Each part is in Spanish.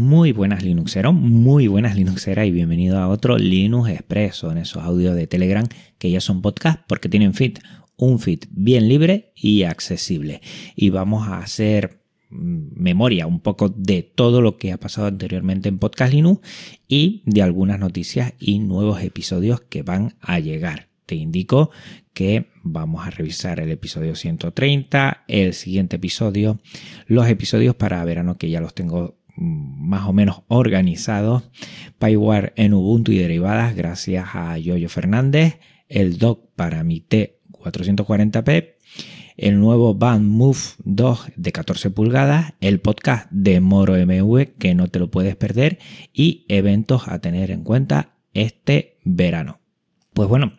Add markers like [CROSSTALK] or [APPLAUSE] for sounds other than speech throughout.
Muy buenas Linuxeros, muy buenas Linuxeras y bienvenido a otro Linux Expreso en esos audios de Telegram que ya son podcast porque tienen feed, un feed bien libre y accesible. Y vamos a hacer mm, memoria un poco de todo lo que ha pasado anteriormente en Podcast Linux y de algunas noticias y nuevos episodios que van a llegar. Te indico que vamos a revisar el episodio 130, el siguiente episodio, los episodios para verano que ya los tengo más o menos organizados. PyWare en Ubuntu y derivadas gracias a Yoyo Fernández. El dock para mi T440p. El nuevo Band Move 2 de 14 pulgadas. El podcast de Moro MV que no te lo puedes perder. Y eventos a tener en cuenta este verano. Pues bueno,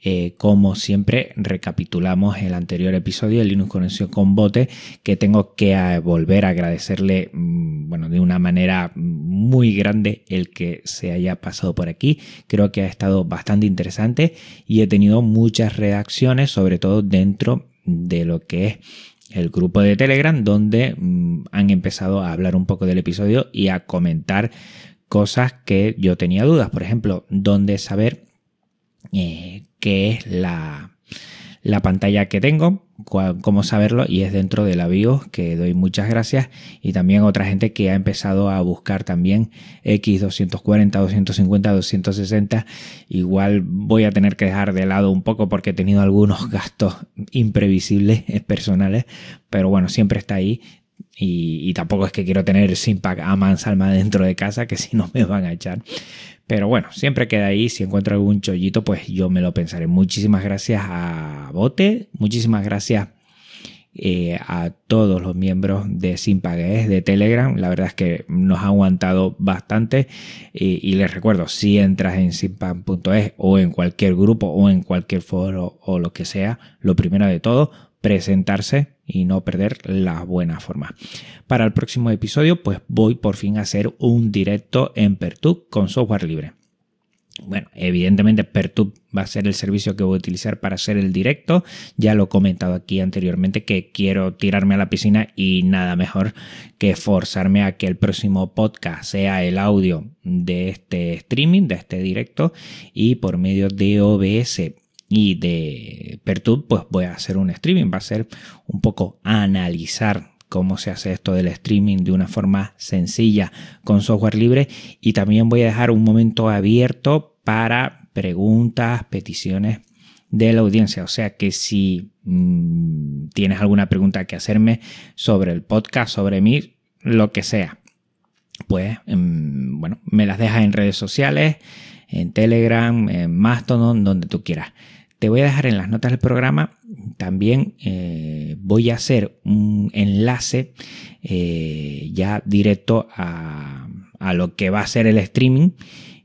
eh, como siempre recapitulamos el anterior episodio de Linux Conexión con Bote, que tengo que volver a agradecerle, mm, bueno, de una manera muy grande el que se haya pasado por aquí. Creo que ha estado bastante interesante y he tenido muchas reacciones, sobre todo dentro de lo que es el grupo de Telegram, donde mm, han empezado a hablar un poco del episodio y a comentar cosas que yo tenía dudas. Por ejemplo, dónde saber eh, qué es la, la pantalla que tengo, cómo saberlo y es dentro de la BIOS que doy muchas gracias. Y también otra gente que ha empezado a buscar también X240, 250, 260 igual voy a tener que dejar de lado un poco porque he tenido algunos gastos imprevisibles [LAUGHS] personales pero bueno siempre está ahí y, tampoco es que quiero tener Simpac a mansalma dentro de casa que [LAUGHS] si no me van a echar pero bueno, siempre queda ahí. Si encuentro algún chollito, pues yo me lo pensaré. Muchísimas gracias a Bote. Muchísimas gracias eh, a todos los miembros de Simpagues de Telegram. La verdad es que nos ha aguantado bastante. y les recuerdo, si entras en simpag.es o en cualquier grupo o en cualquier foro o lo que sea, lo primero de todo, presentarse y no perder la buena forma. Para el próximo episodio, pues voy por fin a hacer un directo en Pertub con software libre. Bueno, evidentemente Pertub va a ser el servicio que voy a utilizar para hacer el directo. Ya lo he comentado aquí anteriormente que quiero tirarme a la piscina y nada mejor que forzarme a que el próximo podcast sea el audio de este streaming, de este directo y por medio de OBS y de Pertub, pues voy a hacer un streaming. Va a ser un poco analizar cómo se hace esto del streaming de una forma sencilla con software libre y también voy a dejar un momento abierto para preguntas, peticiones de la audiencia. O sea que si mm, tienes alguna pregunta que hacerme sobre el podcast, sobre mí, lo que sea, pues mm, bueno, me las dejas en redes sociales, en Telegram, en Mastodon, donde tú quieras. Te voy a dejar en las notas del programa. También eh, voy a hacer un enlace eh, ya directo a, a lo que va a ser el streaming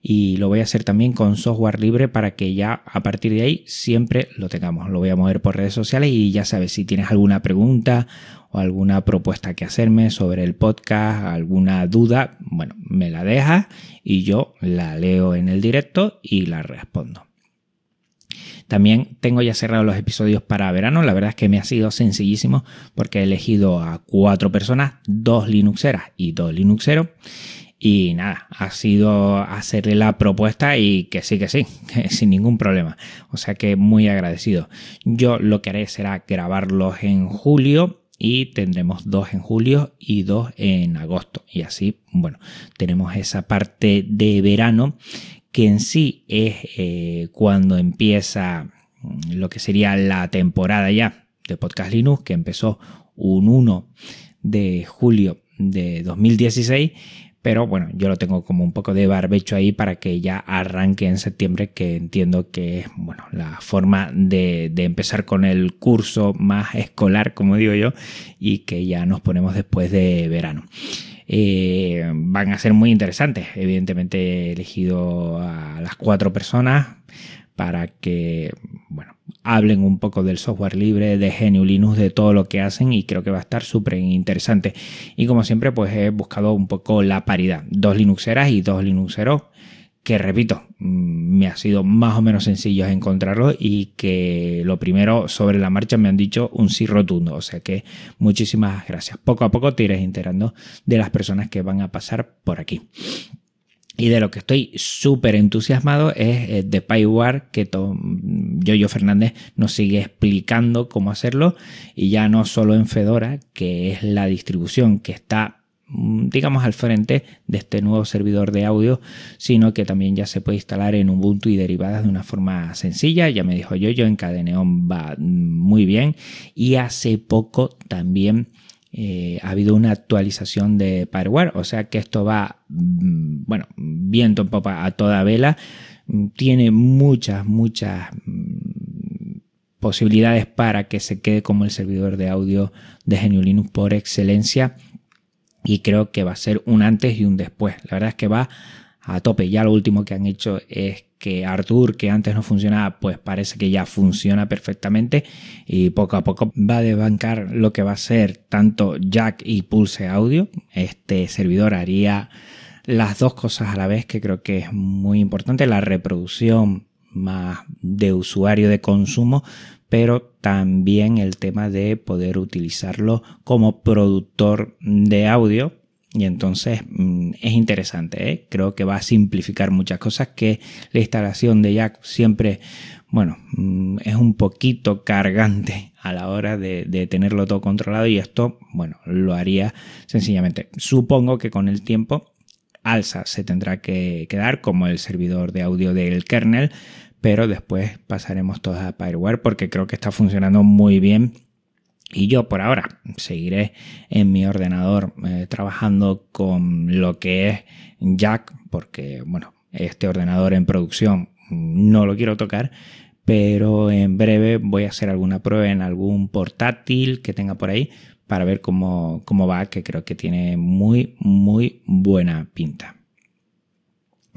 y lo voy a hacer también con software libre para que ya a partir de ahí siempre lo tengamos. Lo voy a mover por redes sociales y ya sabes si tienes alguna pregunta o alguna propuesta que hacerme sobre el podcast, alguna duda, bueno, me la dejas y yo la leo en el directo y la respondo. También tengo ya cerrados los episodios para verano. La verdad es que me ha sido sencillísimo porque he elegido a cuatro personas, dos Linuxeras y dos Linuxeros. Y nada, ha sido hacerle la propuesta y que sí, que sí, [LAUGHS] sin ningún problema. O sea que muy agradecido. Yo lo que haré será grabarlos en julio y tendremos dos en julio y dos en agosto. Y así, bueno, tenemos esa parte de verano que en sí es eh, cuando empieza mm, lo que sería la temporada ya de Podcast Linux, que empezó un 1 de julio de 2016. Pero bueno, yo lo tengo como un poco de barbecho ahí para que ya arranque en septiembre, que entiendo que es bueno, la forma de, de empezar con el curso más escolar, como digo yo, y que ya nos ponemos después de verano. Eh, van a ser muy interesantes. Evidentemente he elegido a las cuatro personas para que bueno, hablen un poco del software libre, de GNU Linux, de todo lo que hacen y creo que va a estar súper interesante. Y como siempre, pues he buscado un poco la paridad. Dos Linuxeras y dos Linuxeros que repito, mm, me ha sido más o menos sencillo encontrarlo y que lo primero sobre la marcha me han dicho un sí rotundo. O sea que muchísimas gracias. Poco a poco te iré enterando de las personas que van a pasar por aquí. Y de lo que estoy súper entusiasmado es eh, de PyWare, que Yoyo Fernández nos sigue explicando cómo hacerlo. Y ya no solo en Fedora, que es la distribución que está Mm, digamos al frente de este nuevo servidor de audio, sino que también ya se puede instalar en Ubuntu y derivadas de una forma sencilla. Ya me dijo yo, yo en Cadeneon va muy bien. Y hace poco también eh, ha habido una actualización de Fireware, o sea que esto va, mm, bueno, viento en popa a toda vela, mm, tiene muchas, muchas posibilidades para que se quede como el servidor de audio de GNU Linux por excelencia y creo que va a ser un antes y un después. La verdad es que va a tope. Ya lo último que han hecho es que Arthur, que antes no funcionaba, pues parece que ya funciona perfectamente y poco a poco va a desbancar lo que va a ser tanto Jack y Pulse Audio. Este servidor haría las dos cosas a la vez que creo que es muy importante. La reproducción más de usuario de consumo, pero también el tema de poder utilizarlo como productor de audio. Y entonces mm, es interesante, ¿eh? creo que va a simplificar muchas cosas que la instalación de Jack siempre, bueno, mm, es un poquito cargante a la hora de, de, tenerlo todo controlado y esto, bueno, lo haría sencillamente. Supongo que con el tiempo Alsa se tendrá que quedar como el servidor de audio del kernel, pero después pasaremos todas a Fireware porque creo que está funcionando muy bien. Y yo por ahora seguiré en mi ordenador eh, trabajando con lo que es Jack, porque bueno, este ordenador en producción no lo quiero tocar, pero en breve voy a hacer alguna prueba en algún portátil que tenga por ahí para ver cómo, cómo va, que creo que tiene muy, muy buena pinta.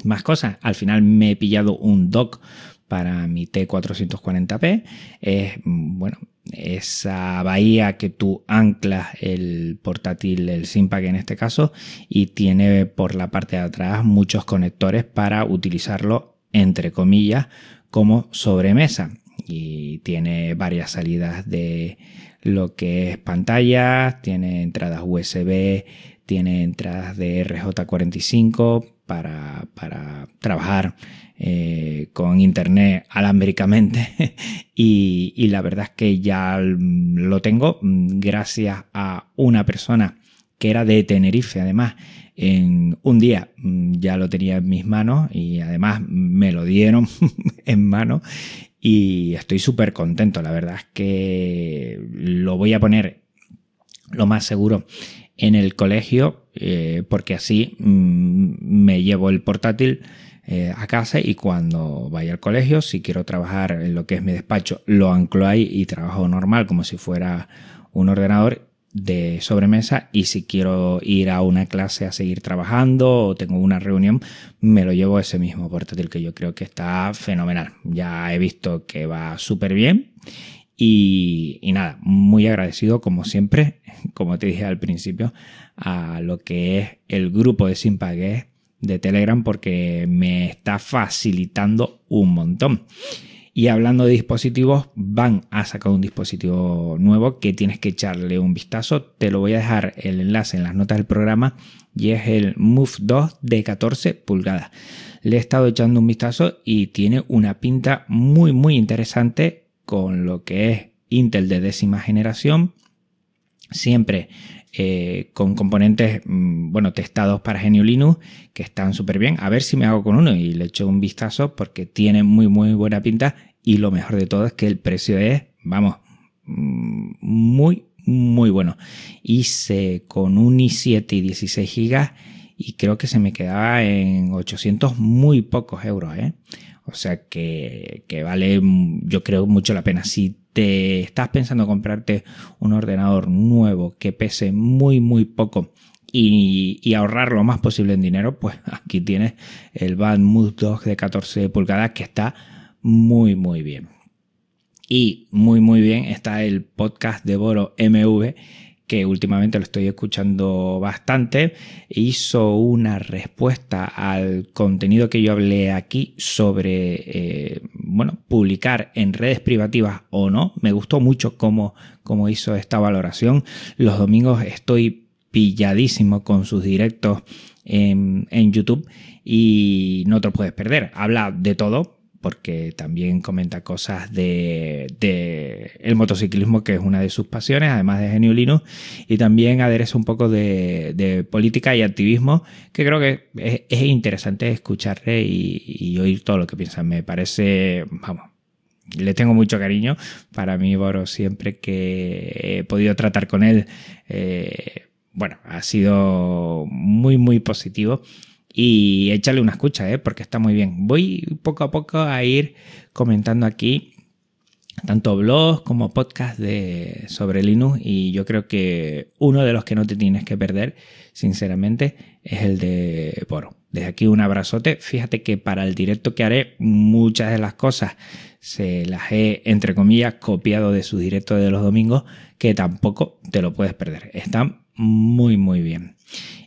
Más cosas, al final me he pillado un dock para mi T440p es, bueno, esa bahía que tú anclas el portátil, el Simpac en este caso, y tiene por la parte de atrás muchos conectores para utilizarlo, entre comillas, como sobremesa. Y tiene varias salidas de lo que es pantalla, tiene entradas USB, tiene entradas de RJ45 para, para trabajar eh, con internet alámbricamente. [LAUGHS] Y, y, la verdad es que ya lo tengo mm, gracias a una persona que era de Tenerife además en un día mm, ya lo tenía en mis manos y además me lo dieron [LAUGHS] en mano. Y estoy súper contento la verdad es que lo voy a poner lo más seguro en el colegio eh, porque así mm, me llevo el portátil eh, a casa y cuando vaya al colegio, si quiero trabajar en lo que es mi despacho, lo anclo ahí y trabajo normal como si fuera un ordenador de sobremesa y si quiero ir a una clase a seguir trabajando o tengo una reunión, me lo llevo ese mismo portátil que yo creo que está fenomenal. Ya he visto que va súper bien y, y, nada, muy agradecido como siempre, [LAUGHS] como te dije al principio, a lo que es el grupo de Simpagué de Telegram porque me está facilitando un montón. Y hablando de dispositivos, van a sacar un dispositivo nuevo que tienes que echarle un vistazo. Te lo voy a dejar el enlace en las notas del programa y es el Move 2 de 14 pulgadas. Le he estado echando un vistazo y tiene una pinta muy muy interesante con lo que es Intel de décima generación. Siempre eh, con componentes, mm, bueno, testados para GNU Linux, que están súper bien. A ver si me hago con uno y le echo un vistazo porque tiene muy, muy buena pinta. Y lo mejor de todo es que el precio es, vamos, mm, muy, muy bueno. Hice con un i7 y 16 GB y creo que se me quedaba en 800 muy pocos euros, ¿eh? O sea que, que vale, mm, yo creo, mucho la pena. Si te estás pensando comprarte un ordenador nuevo que pese muy muy poco y, ahorrar lo más posible en dinero, pues [LAUGHS] aquí tienes el Mood 2 de 14 pulgadas que está muy muy bien. Y muy muy bien está el podcast de Boro MV que últimamente lo estoy escuchando bastante, hizo una respuesta al contenido que yo hablé aquí sobre, eh, bueno, publicar en redes privativas o no. Me gustó mucho cómo, cómo hizo esta valoración. Los domingos estoy pilladísimo con sus directos en, en YouTube y no te lo puedes perder. Habla de todo, porque también comenta cosas de, el motociclismo, que es una de sus pasiones, además de Genio Linux, y también adereza un poco de, política y activismo, que creo que es, interesante escucharle y, oír todo lo que piensa. Me parece, vamos, le tengo mucho cariño. Para mí, Boro, siempre que he podido tratar con él, eh, bueno, ha sido muy, muy positivo y échale una escucha, ¿eh? porque está muy bien. Voy poco a poco a ir comentando aquí tanto blogs como podcasts sobre Linux y yo creo que uno de los que no te tienes que perder, sinceramente, es el de Poro. Desde aquí un abrazote. Fíjate que para el directo que haré, muchas de las cosas se las he, entre comillas, copiado de su directo de los domingos, que tampoco te lo puedes perder. Están muy, muy bien.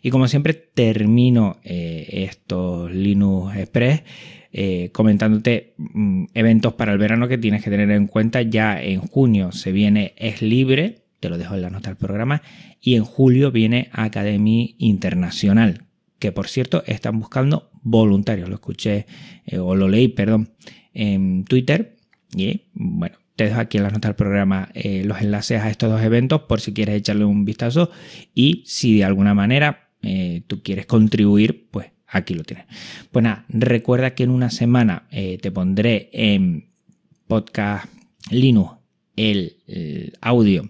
Y como siempre termino eh, estos Linux Express eh, comentándote mm, eventos para el verano que tienes que tener en cuenta. Ya en junio se viene Es Libre, te lo dejo en la nota del programa, y en julio viene Academy Internacional, que por cierto están buscando voluntarios. Lo escuché eh, o lo leí, perdón, en Twitter. Y bueno, te dejo aquí en la nota del programa eh, los enlaces a estos dos eventos por si quieres echarle un vistazo y si de alguna manera eh, tú quieres contribuir, pues aquí lo tienes. Pues recuerda que en una semana eh, te pondré en podcast Linux el audio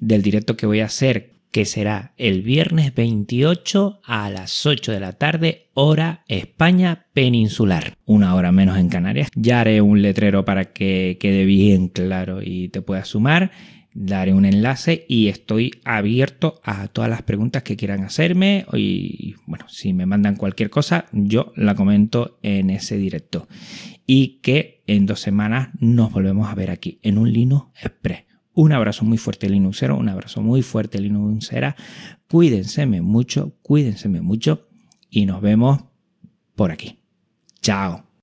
del directo que voy a hacer que será el viernes 28 a las 8 de la tarde, hora España peninsular, una hora menos en Canarias. Ya haré un letrero para que quede bien claro y te puedas sumar. Daré un enlace y estoy abierto a todas las preguntas que quieran hacerme. Y bueno, si me mandan cualquier cosa, yo la comento en ese directo. Y que en dos semanas nos volvemos a ver aquí en un Linux Express. Un abrazo muy fuerte Linuxero, un abrazo muy fuerte Linuxera. Cuídense mucho, cuídense mucho y nos vemos por aquí. Chao.